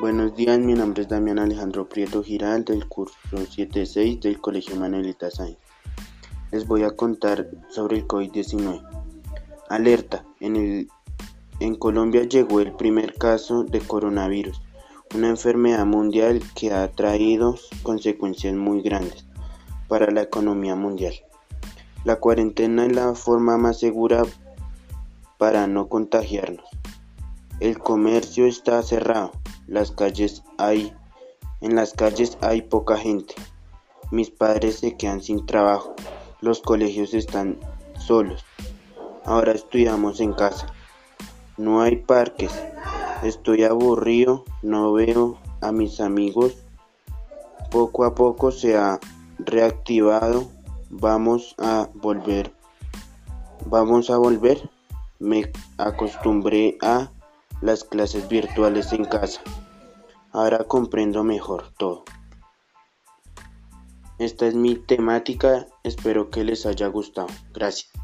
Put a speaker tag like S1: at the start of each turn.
S1: Buenos días, mi nombre es Damián Alejandro Prieto Giral del curso 76 del Colegio Manuelita Sáenz. Les voy a contar sobre el COVID-19. Alerta, en, el, en Colombia llegó el primer caso de coronavirus, una enfermedad mundial que ha traído consecuencias muy grandes para la economía mundial. La cuarentena es la forma más segura para no contagiarnos. El comercio está cerrado, las calles hay, en las calles hay poca gente. Mis padres se quedan sin trabajo, los colegios están solos. Ahora estudiamos en casa. No hay parques. Estoy aburrido, no veo a mis amigos. Poco a poco se ha reactivado. Vamos a volver. Vamos a volver. Me acostumbré a las clases virtuales en casa. Ahora comprendo mejor todo. Esta es mi temática, espero que les haya gustado. Gracias.